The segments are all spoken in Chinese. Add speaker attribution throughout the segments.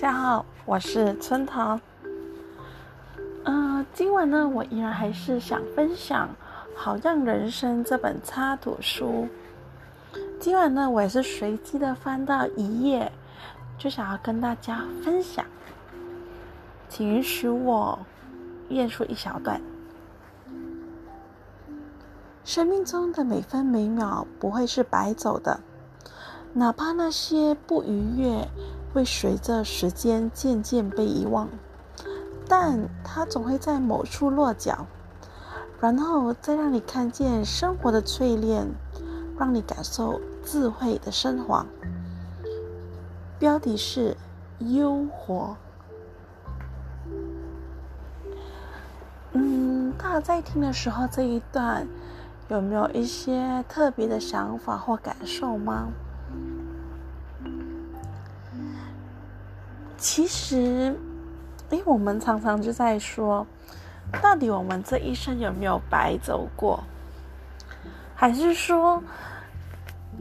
Speaker 1: 大家好，我是春桃。嗯，今晚呢，我依然还是想分享《好让人生》这本插图书。今晚呢，我也是随机的翻到一页，就想要跟大家分享，请允许我念出一小段。生命中的每分每秒不会是白走的，哪怕那些不愉悦。会随着时间渐渐被遗忘，但它总会在某处落脚，然后再让你看见生活的淬炼，让你感受智慧的升华。标题是“幽活”。嗯，大家在听的时候，这一段有没有一些特别的想法或感受吗？其实，哎，我们常常就在说，到底我们这一生有没有白走过？还是说，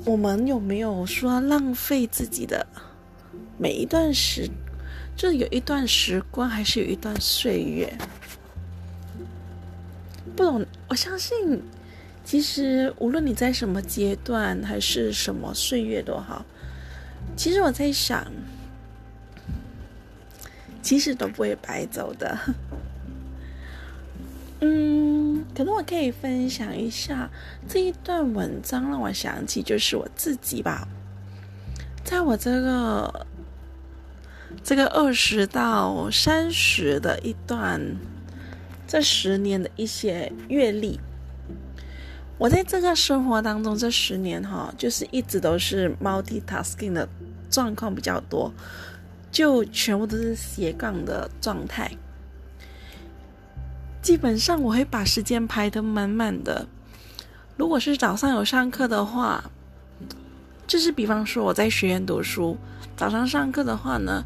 Speaker 1: 我们有没有说浪费自己的每一段时，就有一段时光，还是有一段岁月？不懂，我相信，其实无论你在什么阶段，还是什么岁月都好，其实我在想。其实都不会白走的。嗯，可能我可以分享一下这一段文章，让我想起就是我自己吧。在我这个这个二十到三十的一段这十年的一些阅历，我在这个生活当中这十年哈，就是一直都是 multitasking 的状况比较多。就全部都是斜杠的状态，基本上我会把时间排得满满的。如果是早上有上课的话，就是比方说我在学院读书，早上上课的话呢，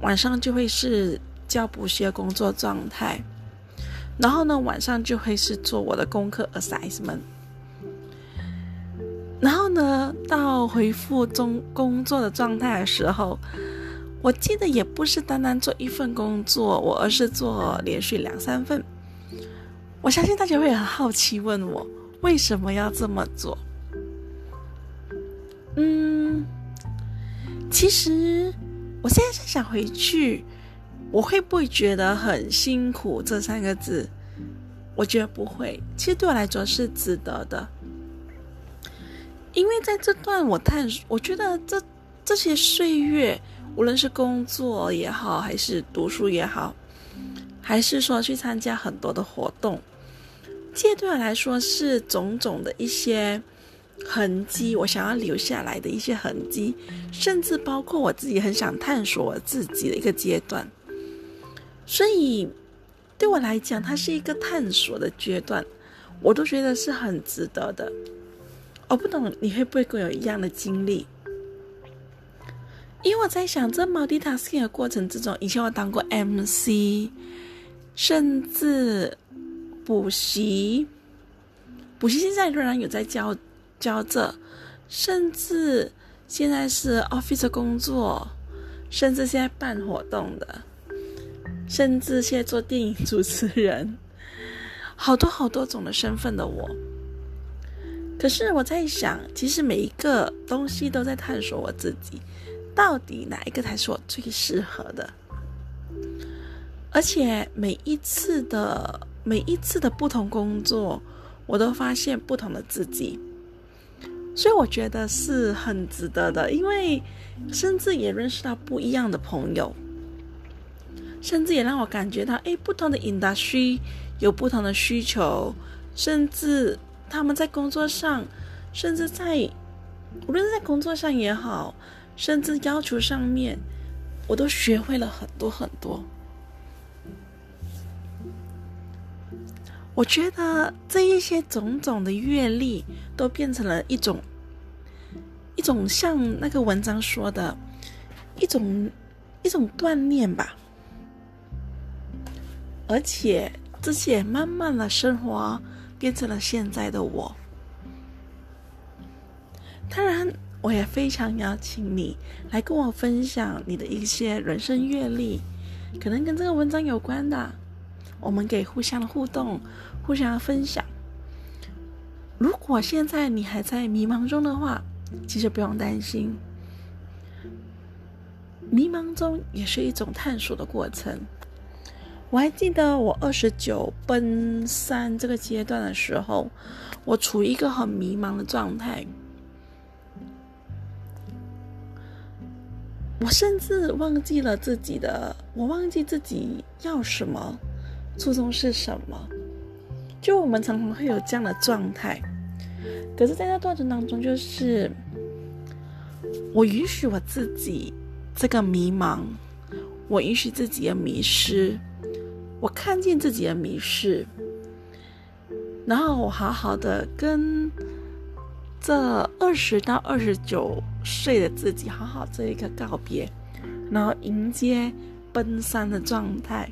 Speaker 1: 晚上就会是教补习的工作状态，然后呢晚上就会是做我的功课 assessment，然后呢到回复中工作的状态的时候。我记得也不是单单做一份工作，我而是做连续两三份。我相信大家会很好奇问我为什么要这么做。嗯，其实我现在是想回去，我会不会觉得很辛苦？这三个字，我觉得不会。其实对我来说是值得的，因为在这段我探索，我觉得这这些岁月。无论是工作也好，还是读书也好，还是说去参加很多的活动，这对我来说是种种的一些痕迹，我想要留下来的一些痕迹，甚至包括我自己很想探索我自己的一个阶段。所以对我来讲，它是一个探索的阶段，我都觉得是很值得的。我不懂你会不会跟我有一样的经历？因为我在想，这 multitasking 的过程之中，以前我当过 MC，甚至补习，补习现在仍然有在教教这，甚至现在是 office 工作，甚至现在办活动的，甚至现在做电影主持人，好多好多种的身份的我。可是我在想，其实每一个东西都在探索我自己。到底哪一个才是我最适合的？而且每一次的每一次的不同工作，我都发现不同的自己，所以我觉得是很值得的。因为甚至也认识到不一样的朋友，甚至也让我感觉到，哎，不同的 industry 有不同的需求，甚至他们在工作上，甚至在无论是在工作上也好。甚至要求上面，我都学会了很多很多。我觉得这一些种种的阅历，都变成了一种一种像那个文章说的，一种一种锻炼吧。而且这些慢慢的生活，变成了现在的我。当然。我也非常邀请你来跟我分享你的一些人生阅历，可能跟这个文章有关的，我们可以互相的互动，互相的分享。如果现在你还在迷茫中的话，其实不用担心，迷茫中也是一种探索的过程。我还记得我二十九奔三这个阶段的时候，我处于一个很迷茫的状态。我甚至忘记了自己的，我忘记自己要什么，初衷是什么。就我们常常会有这样的状态，可是，在那过程当中，就是我允许我自己这个迷茫，我允许自己的迷失，我看见自己的迷失，然后我好好的跟。这二十到二十九睡的自己，好好做一个告别，然后迎接奔三的状态。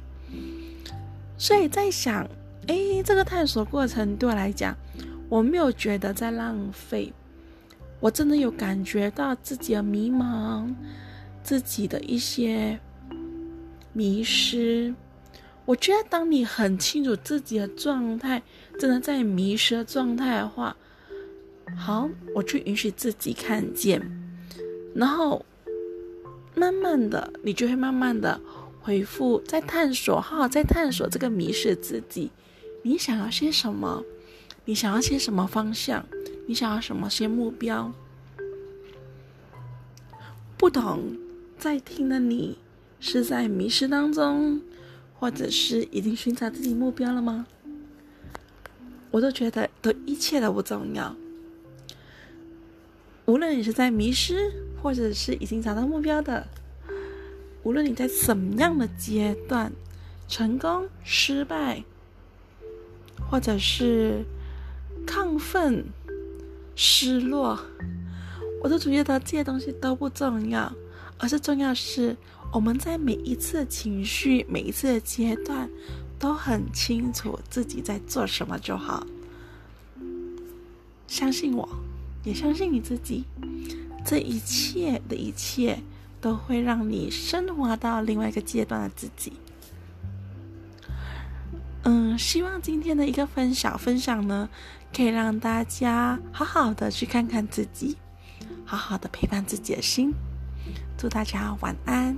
Speaker 1: 所以在想，哎，这个探索过程对我来讲，我没有觉得在浪费，我真的有感觉到自己的迷茫，自己的一些迷失。我觉得，当你很清楚自己的状态，真的在迷失的状态的话。好，我去允许自己看见，然后慢慢的，你就会慢慢的回复，在探索，好好在探索这个迷失自己。你想要些什么？你想要些什么方向？你想要什么些目标？不懂在听的你是在迷失当中，或者是已经寻找自己目标了吗？我都觉得，都一切都不重要。无论你是在迷失，或者是已经找到目标的，无论你在什么样的阶段，成功、失败，或者是亢奋、失落，我都觉得这些东西都不重要，而是重要是我们在每一次情绪、每一次的阶段，都很清楚自己在做什么就好。相信我。也相信你自己，这一切的一切都会让你升华到另外一个阶段的自己。嗯，希望今天的一个分享分享呢，可以让大家好好的去看看自己，好好的陪伴自己的心。祝大家晚安。